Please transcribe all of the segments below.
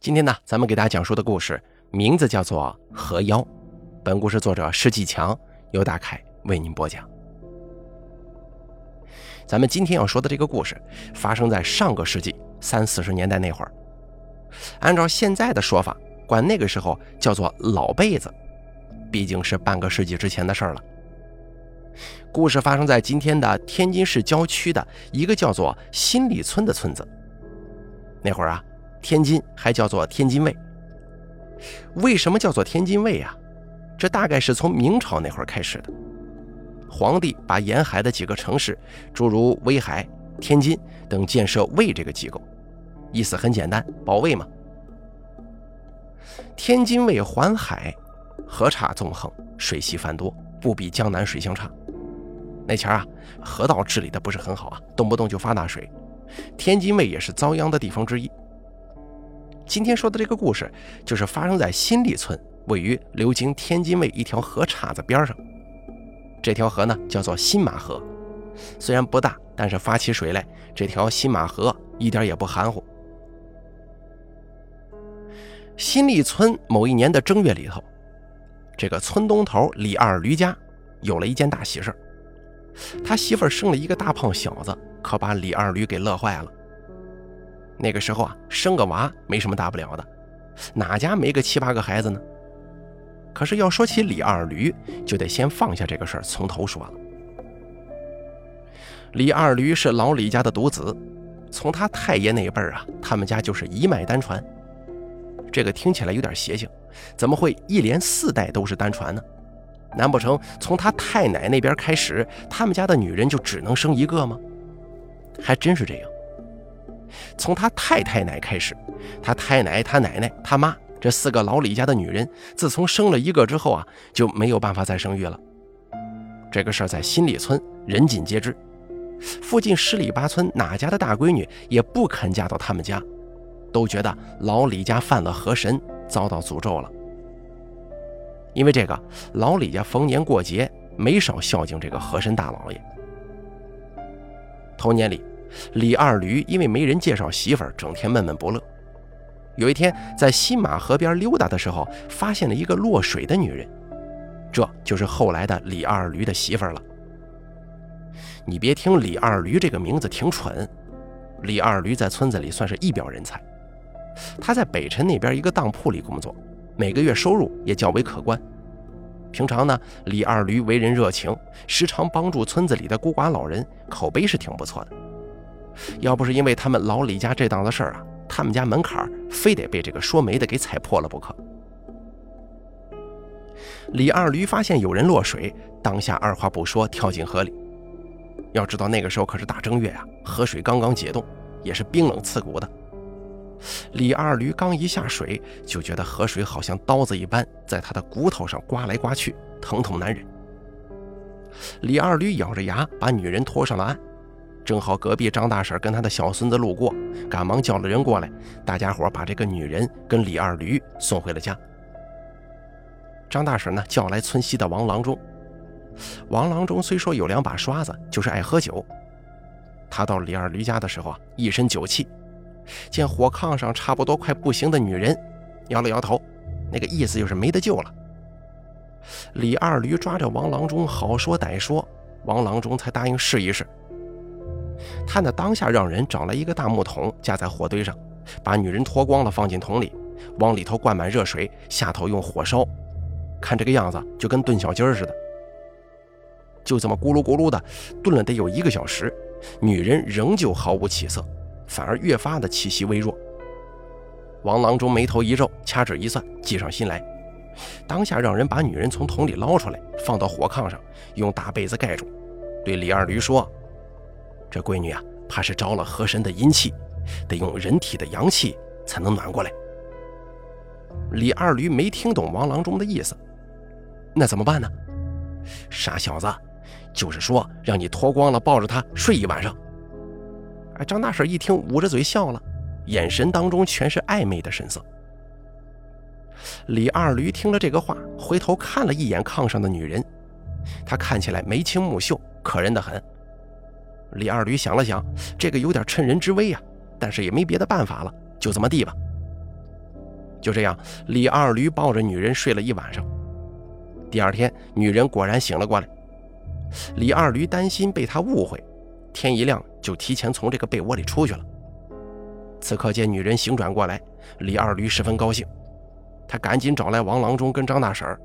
今天呢，咱们给大家讲述的故事名字叫做《河妖》。本故事作者施继强，由大凯为您播讲。咱们今天要说的这个故事，发生在上个世纪三四十年代那会儿。按照现在的说法，管那个时候叫做“老辈子”，毕竟是半个世纪之前的事儿了。故事发生在今天的天津市郊区的一个叫做新里村的村子。那会儿啊。天津还叫做天津卫，为什么叫做天津卫啊？这大概是从明朝那会儿开始的。皇帝把沿海的几个城市，诸如威海、天津等建设卫这个机构，意思很简单，保卫嘛。天津卫环海，河岔纵横，水系繁多，不比江南水乡差。那前儿啊，河道治理的不是很好啊，动不动就发大水，天津卫也是遭殃的地方之一。今天说的这个故事，就是发生在新立村，位于流经天津卫一条河岔子边上。这条河呢，叫做新马河。虽然不大，但是发起水来，这条新马河一点也不含糊。新立村某一年的正月里头，这个村东头李二驴家有了一件大喜事他媳妇生了一个大胖小子，可把李二驴给乐坏了。那个时候啊，生个娃没什么大不了的，哪家没个七八个孩子呢？可是要说起李二驴，就得先放下这个事儿，从头说了。李二驴是老李家的独子，从他太爷那辈儿啊，他们家就是一脉单传。这个听起来有点邪性，怎么会一连四代都是单传呢？难不成从他太奶那边开始，他们家的女人就只能生一个吗？还真是这样。从他太太奶开始，他太奶、他奶奶、他妈这四个老李家的女人，自从生了一个之后啊，就没有办法再生育了。这个事儿在新里村人尽皆知，附近十里八村哪家的大闺女也不肯嫁到他们家，都觉得老李家犯了河神，遭到诅咒了。因为这个，老李家逢年过节没少孝敬这个河神大老爷。头年里。李二驴因为没人介绍媳妇儿，整天闷闷不乐。有一天在新马河边溜达的时候，发现了一个落水的女人，这就是后来的李二驴的媳妇儿了。你别听李二驴这个名字挺蠢，李二驴在村子里算是一表人才。他在北辰那边一个当铺里工作，每个月收入也较为可观。平常呢，李二驴为人热情，时常帮助村子里的孤寡老人，口碑是挺不错的。要不是因为他们老李家这档子事儿啊，他们家门槛非得被这个说媒的给踩破了不可。李二驴发现有人落水，当下二话不说跳进河里。要知道那个时候可是大正月啊，河水刚刚解冻，也是冰冷刺骨的。李二驴刚一下水，就觉得河水好像刀子一般，在他的骨头上刮来刮去，疼痛难忍。李二驴咬着牙把女人拖上了岸。正好隔壁张大婶跟他的小孙子路过，赶忙叫了人过来。大家伙把这个女人跟李二驴送回了家。张大婶呢叫来村西的王郎中。王郎中虽说有两把刷子，就是爱喝酒。他到李二驴家的时候啊，一身酒气，见火炕上差不多快不行的女人，摇了摇头，那个意思就是没得救了。李二驴抓着王郎中好说歹说，王郎中才答应试一试。他呢当下让人找来一个大木桶，架在火堆上，把女人脱光了放进桶里，往里头灌满热水，下头用火烧，看这个样子就跟炖小鸡儿似的。就这么咕噜咕噜的炖了得有一个小时，女人仍旧毫无起色，反而越发的气息微弱。王郎中眉头一皱，掐指一算，计上心来，当下让人把女人从桶里捞出来，放到火炕上，用大被子盖住，对李二驴说。这闺女啊，怕是招了河神的阴气，得用人体的阳气才能暖过来。李二驴没听懂王郎中的意思，那怎么办呢？傻小子，就是说让你脱光了抱着她睡一晚上。哎，张大婶一听，捂着嘴笑了，眼神当中全是暧昧的神色。李二驴听了这个话，回头看了一眼炕上的女人，她看起来眉清目秀，可人的很。李二驴想了想，这个有点趁人之危呀，但是也没别的办法了，就这么地吧。就这样，李二驴抱着女人睡了一晚上。第二天，女人果然醒了过来。李二驴担心被他误会，天一亮就提前从这个被窝里出去了。此刻见女人醒转过来，李二驴十分高兴，他赶紧找来王郎中跟张大婶。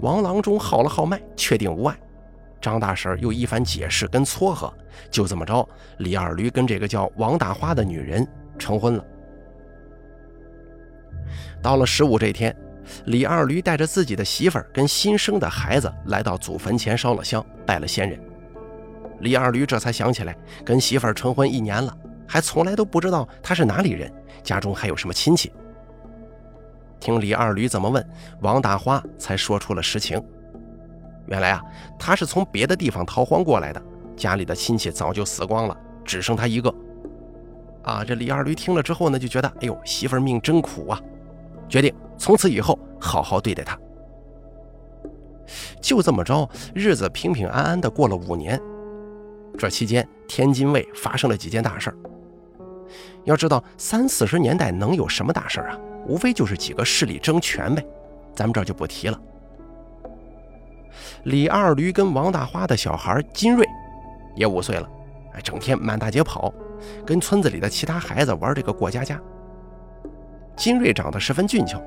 王郎中号了号脉，确定无碍。张大婶又一番解释跟撮合，就这么着，李二驴跟这个叫王大花的女人成婚了。到了十五这天，李二驴带着自己的媳妇儿跟新生的孩子来到祖坟前烧了香，拜了先人。李二驴这才想起来，跟媳妇儿成婚一年了，还从来都不知道他是哪里人，家中还有什么亲戚。听李二驴怎么问，王大花才说出了实情。原来啊，他是从别的地方逃荒过来的，家里的亲戚早就死光了，只剩他一个。啊，这李二驴听了之后呢，就觉得，哎呦，媳妇命真苦啊，决定从此以后好好对待她。就这么着，日子平平安安的过了五年。这期间，天津卫发生了几件大事儿。要知道，三四十年代能有什么大事儿啊？无非就是几个势力争权呗，咱们这就不提了。李二驴跟王大花的小孩金瑞也五岁了，哎，整天满大街跑，跟村子里的其他孩子玩这个过家家。金瑞长得十分俊俏，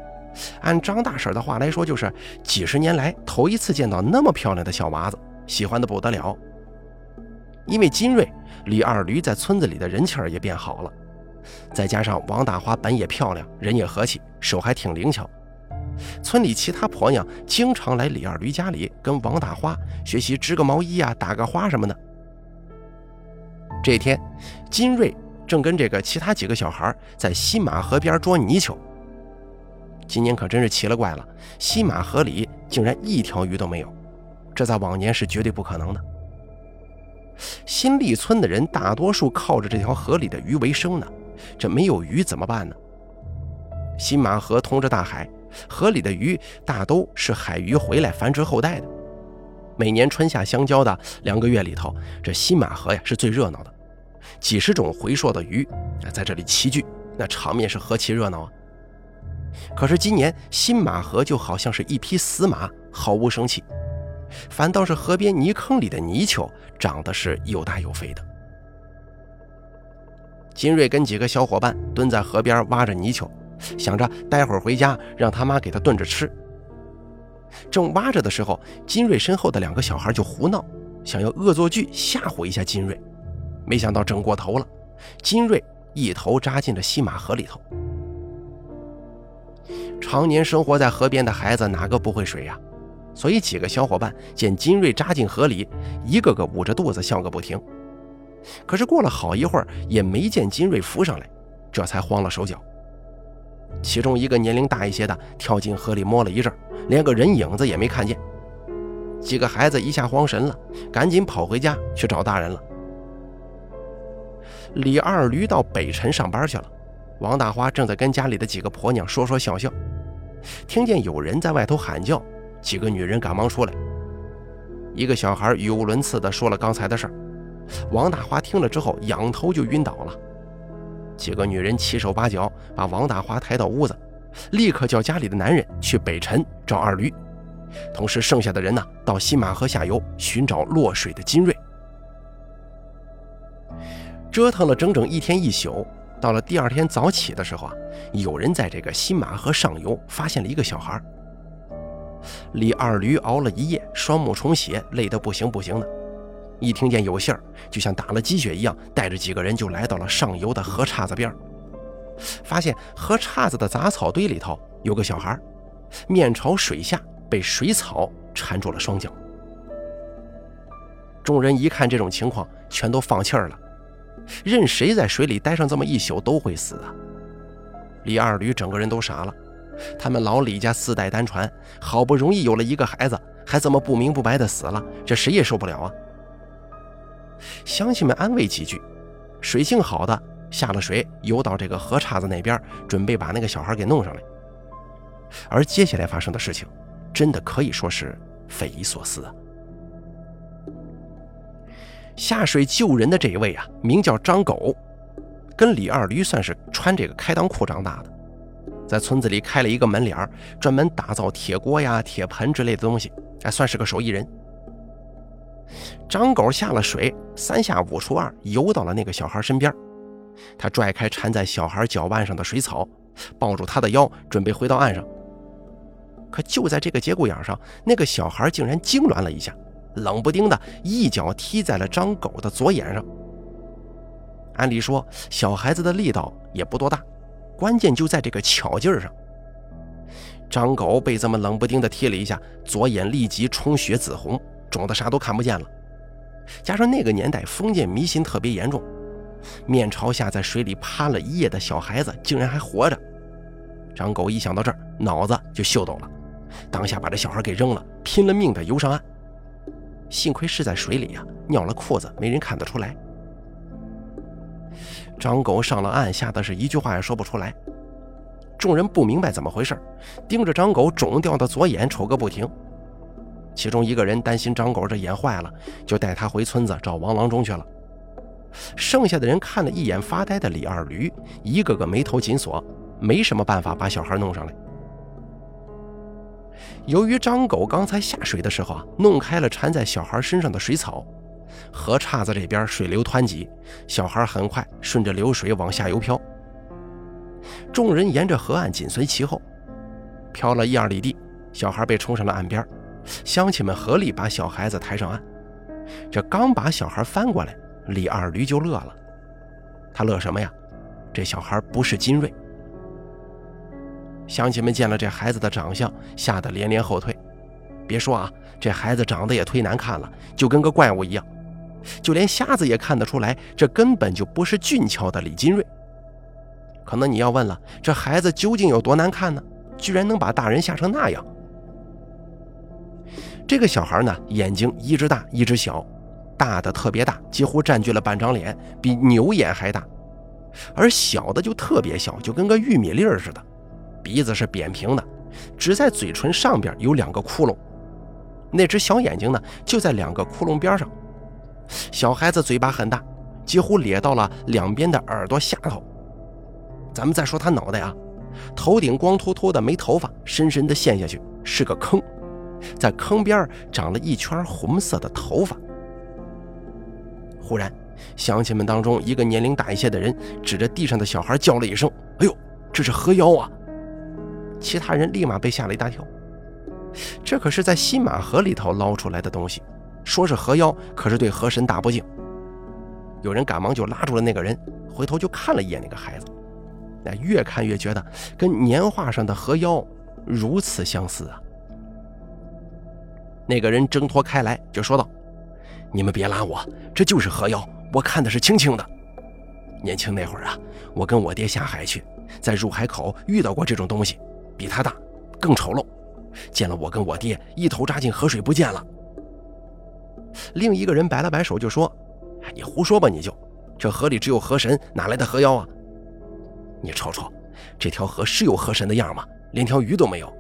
按张大婶的话来说，就是几十年来头一次见到那么漂亮的小娃子，喜欢的不得了。因为金瑞，李二驴在村子里的人气儿也变好了。再加上王大花本也漂亮，人也和气，手还挺灵巧。村里其他婆娘经常来李二驴家里跟王大花学习织个毛衣啊、打个花什么的。这天，金瑞正跟这个其他几个小孩在西马河边捉泥鳅。今年可真是奇了怪了，西马河里竟然一条鱼都没有，这在往年是绝对不可能的。新立村的人大多数靠着这条河里的鱼为生呢，这没有鱼怎么办呢？新马河通着大海。河里的鱼大都是海鱼回来繁殖后代的。每年春夏相交的两个月里头，这新马河呀是最热闹的，几十种回溯的鱼在这里齐聚，那场面是何其热闹啊！可是今年新马河就好像是一匹死马，毫无生气，反倒是河边泥坑里的泥鳅长得是又大又肥的。金瑞跟几个小伙伴蹲在河边挖着泥鳅。想着待会儿回家让他妈给他炖着吃。正挖着的时候，金瑞身后的两个小孩就胡闹，想要恶作剧吓唬一下金瑞。没想到整过头了，金瑞一头扎进了西马河里头。常年生活在河边的孩子哪个不会水呀？所以几个小伙伴见金瑞扎进河里，一个个捂着肚子笑个不停。可是过了好一会儿，也没见金瑞浮上来，这才慌了手脚。其中一个年龄大一些的跳进河里摸了一阵，连个人影子也没看见。几个孩子一下慌神了，赶紧跑回家去找大人了。李二驴到北辰上班去了，王大花正在跟家里的几个婆娘说说笑笑，听见有人在外头喊叫，几个女人赶忙出来。一个小孩语无伦次地说了刚才的事儿，王大花听了之后仰头就晕倒了。几个女人七手八脚把王大花抬到屋子，立刻叫家里的男人去北辰找二驴，同时剩下的人呢到新马河下游寻找落水的金瑞。折腾了整整一天一宿，到了第二天早起的时候啊，有人在这个新马河上游发现了一个小孩。李二驴熬了一夜，双目充血，累得不行不行的。一听见有信儿，就像打了鸡血一样，带着几个人就来到了上游的河岔子边发现河岔子的杂草堆里头有个小孩，面朝水下，被水草缠住了双脚。众人一看这种情况，全都放气儿了，任谁在水里待上这么一宿都会死啊！李二驴整个人都傻了，他们老李家四代单传，好不容易有了一个孩子，还这么不明不白的死了，这谁也受不了啊！乡亲们安慰几句，水性好的下了水，游到这个河岔子那边，准备把那个小孩给弄上来。而接下来发生的事情，真的可以说是匪夷所思啊！下水救人的这一位啊，名叫张狗，跟李二驴算是穿这个开裆裤长大的。在村子里开了一个门脸儿，专门打造铁锅呀、铁盆之类的东西，哎，算是个手艺人。张狗下了水，三下五除二游到了那个小孩身边，他拽开缠在小孩脚腕上的水草，抱住他的腰，准备回到岸上。可就在这个节骨眼上，那个小孩竟然痉挛了一下，冷不丁的一脚踢在了张狗的左眼上。按理说，小孩子的力道也不多大，关键就在这个巧劲儿上。张狗被这么冷不丁的踢了一下，左眼立即充血紫红，肿得啥都看不见了。加上那个年代封建迷信特别严重，面朝下在水里趴了一夜的小孩子竟然还活着。张狗一想到这儿，脑子就秀逗了。当下把这小孩给扔了，拼了命的游上岸。幸亏是在水里呀，尿了裤子，没人看得出来。张狗上了岸，吓得是一句话也说不出来。众人不明白怎么回事，盯着张狗肿掉的左眼瞅个不停。其中一个人担心张狗这眼坏了，就带他回村子找王郎中去了。剩下的人看了一眼发呆的李二驴，一个个眉头紧锁，没什么办法把小孩弄上来。由于张狗刚才下水的时候啊，弄开了缠在小孩身上的水草，河岔子这边水流湍急，小孩很快顺着流水往下游漂。众人沿着河岸紧随其后，漂了一二里地，小孩被冲上了岸边。乡亲们合力把小孩子抬上岸。这刚把小孩翻过来，李二驴就乐了。他乐什么呀？这小孩不是金瑞。乡亲们见了这孩子的长相，吓得连连后退。别说啊，这孩子长得也忒难看了，就跟个怪物一样。就连瞎子也看得出来，这根本就不是俊俏的李金瑞。可能你要问了，这孩子究竟有多难看呢？居然能把大人吓成那样？这个小孩呢，眼睛一只大一只小，大的特别大，几乎占据了半张脸，比牛眼还大；而小的就特别小，就跟个玉米粒儿似的。鼻子是扁平的，只在嘴唇上边有两个窟窿，那只小眼睛呢，就在两个窟窿边上。小孩子嘴巴很大，几乎咧到了两边的耳朵下头。咱们再说他脑袋啊，头顶光秃秃的，没头发，深深的陷下去是个坑，在坑边长了一圈红色的头发。忽然，乡亲们当中一个年龄大一些的人指着地上的小孩叫了一声：“哎呦，这是河妖啊！”其他人立马被吓了一大跳，这可是在新马河里头捞出来的东西，说是河妖，可是对河神大不敬。有人赶忙就拉住了那个人，回头就看了一眼那个孩子，那越看越觉得跟年画上的河妖如此相似啊。那个人挣脱开来就说道：“你们别拉我，这就是河妖，我看的是清清的。年轻那会儿啊，我跟我爹下海去，在入海口遇到过这种东西。”比他大，更丑陋。见了我跟我爹，一头扎进河水不见了。另一个人摆了摆手，就说：“你胡说吧，你就这河里只有河神，哪来的河妖啊？你瞅瞅，这条河是有河神的样吗？连条鱼都没有。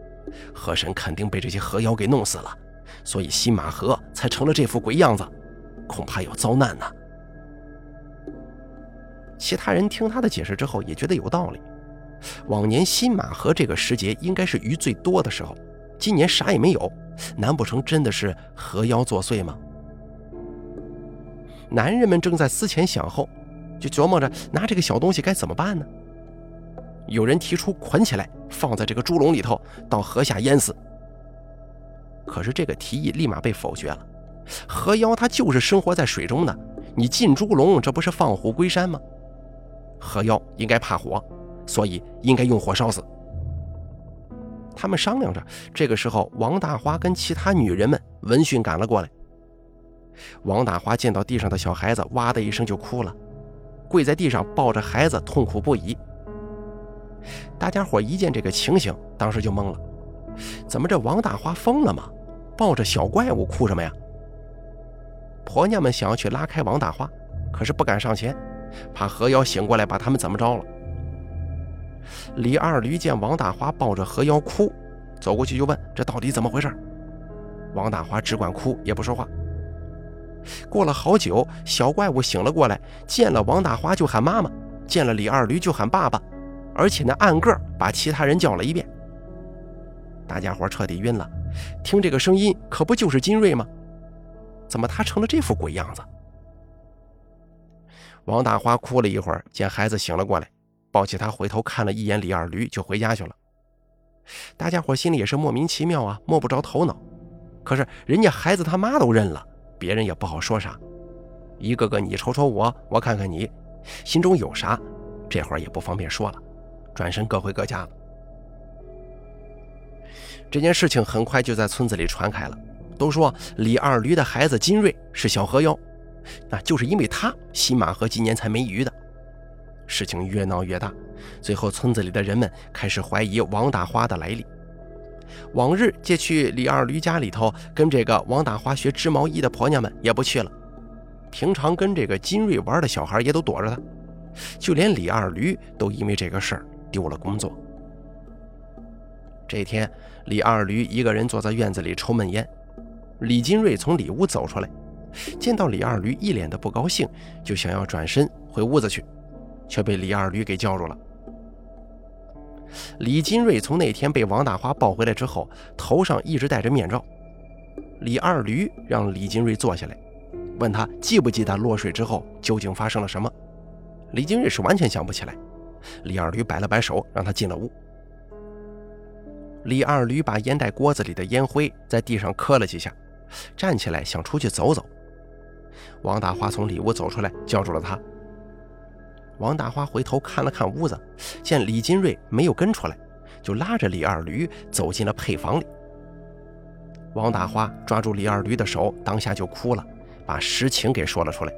河神肯定被这些河妖给弄死了，所以新马河才成了这副鬼样子，恐怕要遭难呢。”其他人听他的解释之后，也觉得有道理。往年新马河这个时节应该是鱼最多的时候，今年啥也没有，难不成真的是河妖作祟吗？男人们正在思前想后，就琢磨着拿这个小东西该怎么办呢？有人提出捆起来放在这个猪笼里头，到河下淹死。可是这个提议立马被否决了。河妖它就是生活在水中的，你进猪笼，这不是放虎归山吗？河妖应该怕火。所以应该用火烧死。他们商量着，这个时候，王大花跟其他女人们闻讯赶了过来。王大花见到地上的小孩子，哇的一声就哭了，跪在地上抱着孩子痛苦不已。大家伙一见这个情形，当时就懵了：怎么这王大花疯了吗？抱着小怪物哭什么呀？婆娘们想要去拉开王大花，可是不敢上前，怕河妖醒过来把他们怎么着了。李二驴见王大花抱着河妖哭，走过去就问：“这到底怎么回事？”王大花只管哭，也不说话。过了好久，小怪物醒了过来，见了王大花就喊妈妈，见了李二驴就喊爸爸，而且呢按个把其他人叫了一遍。大家伙彻底晕了，听这个声音可不就是金瑞吗？怎么他成了这副鬼样子？王大花哭了一会儿，见孩子醒了过来，抱起他回头看了一眼李二驴，就回家去了。大家伙心里也是莫名其妙啊，摸不着头脑。可是人家孩子他妈都认了，别人也不好说啥。一个个你瞅瞅我，我看看你，心中有啥，这会儿也不方便说了。转身各回各家了。这件事情很快就在村子里传开了，都说李二驴的孩子金瑞是小河妖，那就是因为他新马河今年才没鱼的。事情越闹越大，最后村子里的人们开始怀疑王大花的来历。往日借去李二驴家里头跟这个王大花学织毛衣的婆娘们也不去了，平常跟这个金瑞玩的小孩也都躲着他，就连李二驴都因为这个事儿丢了工作。这天，李二驴一个人坐在院子里抽闷烟，李金瑞从里屋走出来，见到李二驴一脸的不高兴，就想要转身回屋子去，却被李二驴给叫住了。李金瑞从那天被王大花抱回来之后，头上一直戴着面罩。李二驴让李金瑞坐下来，问他记不记得落水之后究竟发生了什么。李金瑞是完全想不起来。李二驴摆了摆手，让他进了屋。李二驴把烟袋锅子里的烟灰在地上磕了几下，站起来想出去走走。王大花从里屋走出来，叫住了他。王大花回头看了看屋子，见李金瑞没有跟出来，就拉着李二驴走进了配房里。王大花抓住李二驴的手，当下就哭了，把实情给说了出来。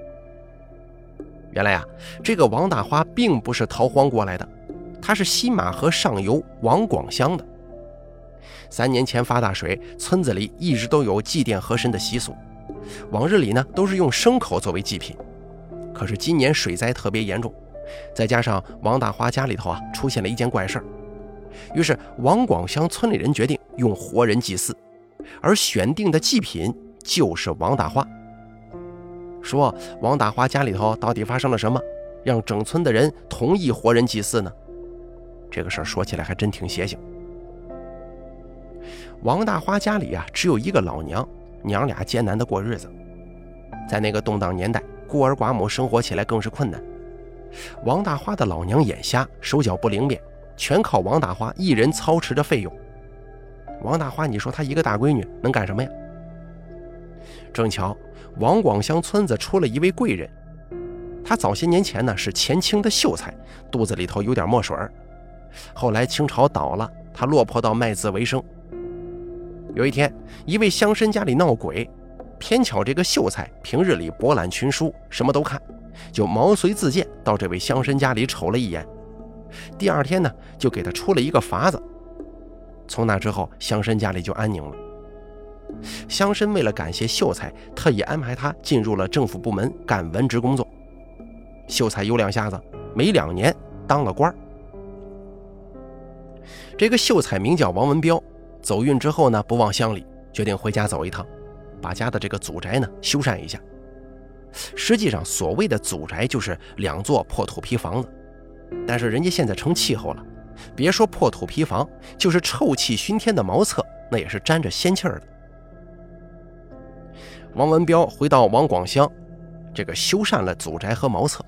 原来啊，这个王大花并不是逃荒过来的，他是西马河上游王广乡的。三年前发大水，村子里一直都有祭奠河神的习俗，往日里呢都是用牲口作为祭品，可是今年水灾特别严重。再加上王大花家里头啊出现了一件怪事儿，于是王广乡村里人决定用活人祭祀，而选定的祭品就是王大花。说王大花家里头到底发生了什么，让整村的人同意活人祭祀呢？这个事儿说起来还真挺邪性。王大花家里啊只有一个老娘，娘俩艰难的过日子，在那个动荡年代，孤儿寡母生活起来更是困难。王大花的老娘眼瞎，手脚不灵便，全靠王大花一人操持着费用。王大花，你说她一个大闺女能干什么呀？正巧王广乡村子出了一位贵人，他早些年前呢是前清的秀才，肚子里头有点墨水后来清朝倒了，他落魄到卖字为生。有一天，一位乡绅家里闹鬼，偏巧这个秀才平日里博览群书，什么都看。就毛遂自荐到这位乡绅家里瞅了一眼，第二天呢，就给他出了一个法子。从那之后，乡绅家里就安宁了。乡绅为了感谢秀才，特意安排他进入了政府部门干文职工作。秀才有两下子，没两年当了官这个秀才名叫王文彪，走运之后呢，不忘乡里，决定回家走一趟，把家的这个祖宅呢修缮一下。实际上，所谓的祖宅就是两座破土坯房子，但是人家现在成气候了，别说破土坯房，就是臭气熏天的茅厕，那也是沾着仙气儿的。王文彪回到王广乡，这个修缮了祖宅和茅厕，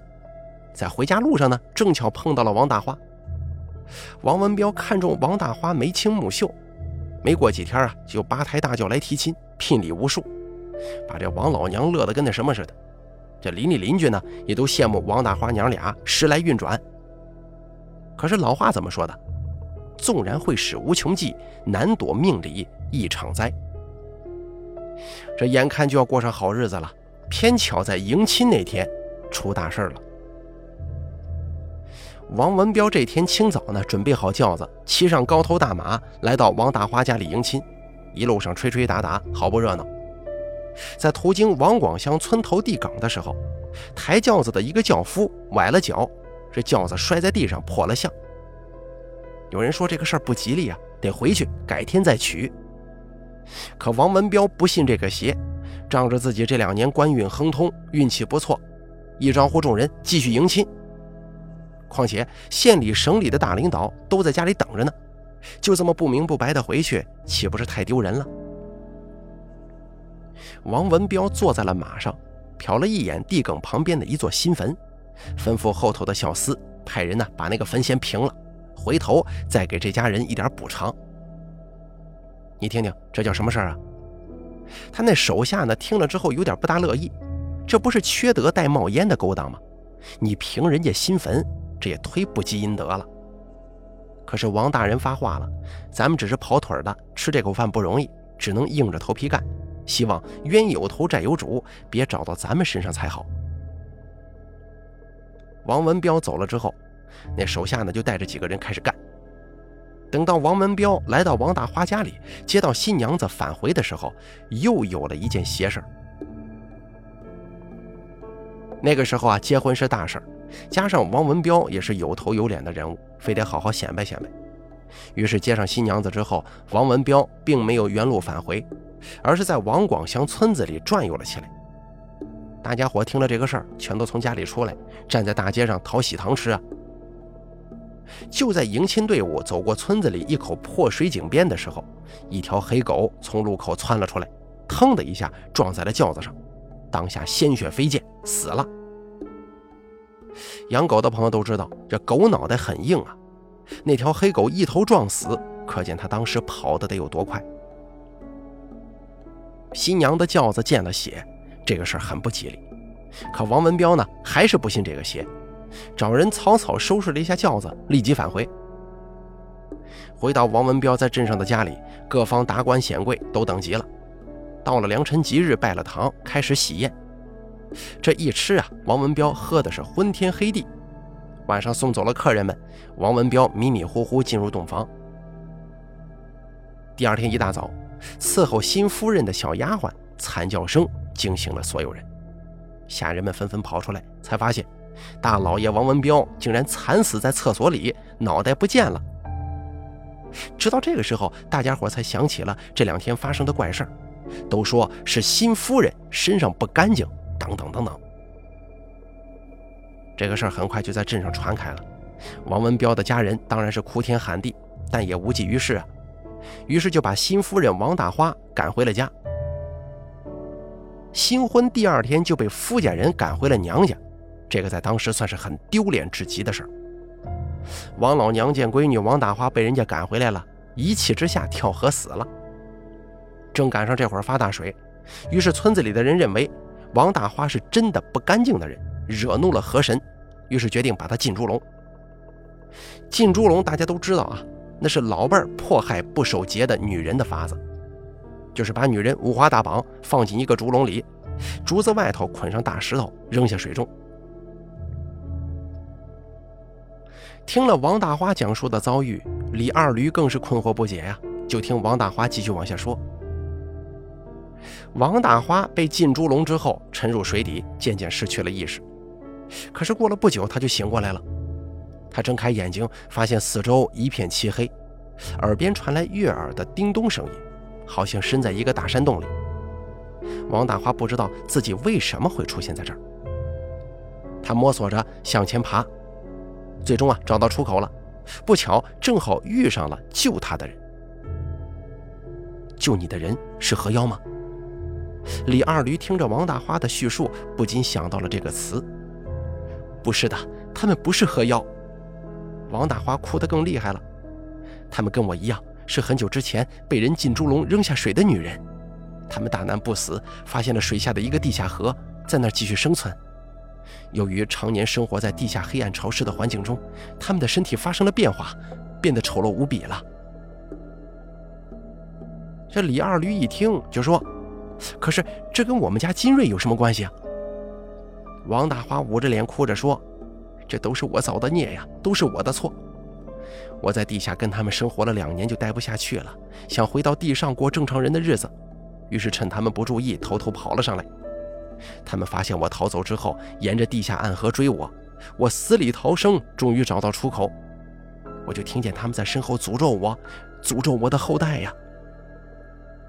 在回家路上呢，正巧碰到了王大花。王文彪看中王大花眉清目秀，没过几天啊，就八抬大轿来提亲，聘礼无数，把这王老娘乐得跟那什么似的。这邻里邻居呢，也都羡慕王大花娘俩时来运转。可是老话怎么说的？纵然会使无穷计，难躲命里一场灾。这眼看就要过上好日子了，偏巧在迎亲那天出大事了。王文彪这天清早呢，准备好轿子，骑上高头大马，来到王大花家里迎亲。一路上吹吹打打，好不热闹。在途经王广乡村头地岗的时候，抬轿子的一个轿夫崴了脚，这轿子摔在地上破了相。有人说这个事儿不吉利啊，得回去改天再娶。可王文彪不信这个邪，仗着自己这两年官运亨通，运气不错，一招呼众人继续迎亲。况且县里、省里的大领导都在家里等着呢，就这么不明不白的回去，岂不是太丢人了？王文彪坐在了马上，瞟了一眼地埂旁边的一座新坟，吩咐后头的小厮派人呢把那个坟先平了，回头再给这家人一点补偿。你听听，这叫什么事儿啊？他那手下呢听了之后有点不大乐意，这不是缺德带冒烟的勾当吗？你平人家新坟，这也忒不积阴德了。可是王大人发话了，咱们只是跑腿的，吃这口饭不容易，只能硬着头皮干。希望冤有头债有主，别找到咱们身上才好。王文彪走了之后，那手下呢就带着几个人开始干。等到王文彪来到王大花家里，接到新娘子返回的时候，又有了一件邪事那个时候啊，结婚是大事，加上王文彪也是有头有脸的人物，非得好好显摆显摆。于是接上新娘子之后，王文彪并没有原路返回，而是在王广祥村子里转悠了起来。大家伙听了这个事儿，全都从家里出来，站在大街上讨喜糖吃啊。就在迎亲队伍走过村子里一口破水井边的时候，一条黑狗从路口窜了出来，腾的一下撞在了轿子上。当下鲜血飞溅，死了。养狗的朋友都知道，这狗脑袋很硬啊。那条黑狗一头撞死，可见他当时跑的得有多快。新娘的轿子见了血，这个事儿很不吉利。可王文彪呢，还是不信这个邪，找人草草收拾了一下轿子，立即返回。回到王文彪在镇上的家里，各方达官显贵都等急了。到了良辰吉日，拜了堂，开始喜宴。这一吃啊，王文彪喝的是昏天黑地。晚上送走了客人们，王文彪迷迷糊糊进入洞房。第二天一大早，伺候新夫人的小丫鬟惨叫声惊醒了所有人，下人们纷纷跑出来，才发现大老爷王文彪竟然惨死在厕所里，脑袋不见了。直到这个时候，大家伙才想起了这两天发生的怪事儿。都说是新夫人身上不干净，等等等等。这个事儿很快就在镇上传开了。王文彪的家人当然是哭天喊地，但也无济于事啊。于是就把新夫人王大花赶回了家。新婚第二天就被夫家人赶回了娘家，这个在当时算是很丢脸至极的事儿。王老娘见闺女王大花被人家赶回来了，一气之下跳河死了。正赶上这会儿发大水，于是村子里的人认为王大花是真的不干净的人，惹怒了河神，于是决定把他进猪笼。进猪笼大家都知道啊，那是老辈儿迫害不守节的女人的法子，就是把女人五花大绑放进一个竹笼里，竹子外头捆上大石头，扔下水中。听了王大花讲述的遭遇，李二驴更是困惑不解呀，就听王大花继续往下说。王大花被浸猪笼之后沉入水底，渐渐失去了意识。可是过了不久，他就醒过来了。他睁开眼睛，发现四周一片漆黑，耳边传来悦耳的叮咚声音，好像身在一个大山洞里。王大花不知道自己为什么会出现在这儿。他摸索着向前爬，最终啊找到出口了。不巧，正好遇上了救他的人。救你的人是河妖吗？李二驴听着王大花的叙述，不禁想到了这个词。不是的，他们不是河妖。王大花哭得更厉害了。他们跟我一样，是很久之前被人进猪笼扔下水的女人。他们大难不死，发现了水下的一个地下河，在那儿继续生存。由于常年生活在地下黑暗潮湿的环境中，他们的身体发生了变化，变得丑陋无比了。这李二驴一听就说。可是这跟我们家金瑞有什么关系啊？王大花捂着脸哭着说：“这都是我造的孽呀，都是我的错。我在地下跟他们生活了两年，就待不下去了，想回到地上过正常人的日子。于是趁他们不注意，偷偷跑了上来。他们发现我逃走之后，沿着地下暗河追我，我死里逃生，终于找到出口。我就听见他们在身后诅咒我，诅咒我的后代呀。”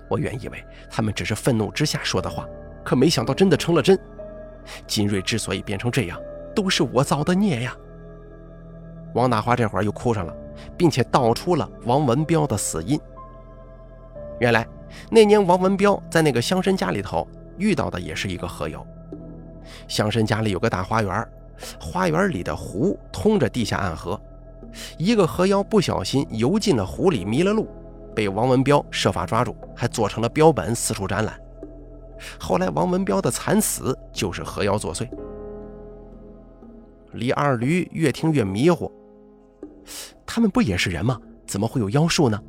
我原以为他们只是愤怒之下说的话，可没想到真的成了真。金瑞之所以变成这样，都是我造的孽呀！王大华这会儿又哭上了，并且道出了王文彪的死因。原来那年王文彪在那个乡绅家里头遇到的也是一个河妖。乡绅家里有个大花园，花园里的湖通着地下暗河，一个河妖不小心游进了湖里，迷了路，被王文彪设法抓住，还做成了标本四处展览。后来王文彪的惨死就是河妖作祟。李二驴越听越迷糊，他们不也是人吗？怎么会有妖术呢？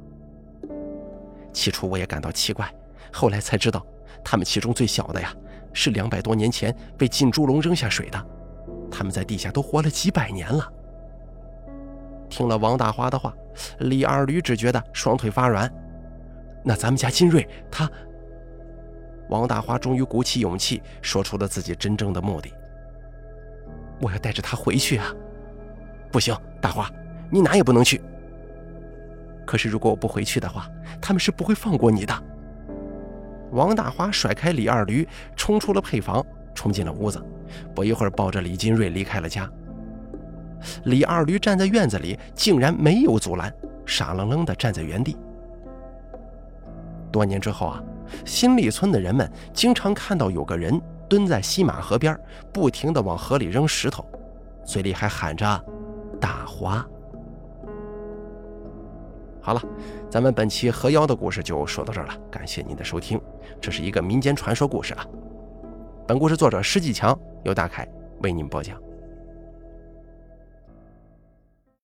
起初我也感到奇怪，后来才知道，他们其中最小的呀，是两百多年前被进猪笼扔下水的，他们在地下都活了几百年了。听了王大花的话，李二驴只觉得双腿发软。那咱们家金瑞他……王大花终于鼓起勇气说出了自己真正的目的：我要带着他回去啊！不行，大花，你哪也不能去。可是，如果我不回去的话，他们是不会放过你的。王大花甩开李二驴，冲出了配房，冲进了屋子，不一会儿抱着李金瑞离开了家。李二驴站在院子里，竟然没有阻拦，傻愣愣地站在原地。多年之后啊，新立村的人们经常看到有个人蹲在西马河边，不停地往河里扔石头，嘴里还喊着“大花”。好了，咱们本期河妖的故事就说到这儿了。感谢您的收听，这是一个民间传说故事啊。本故事作者施继强由大凯为您播讲。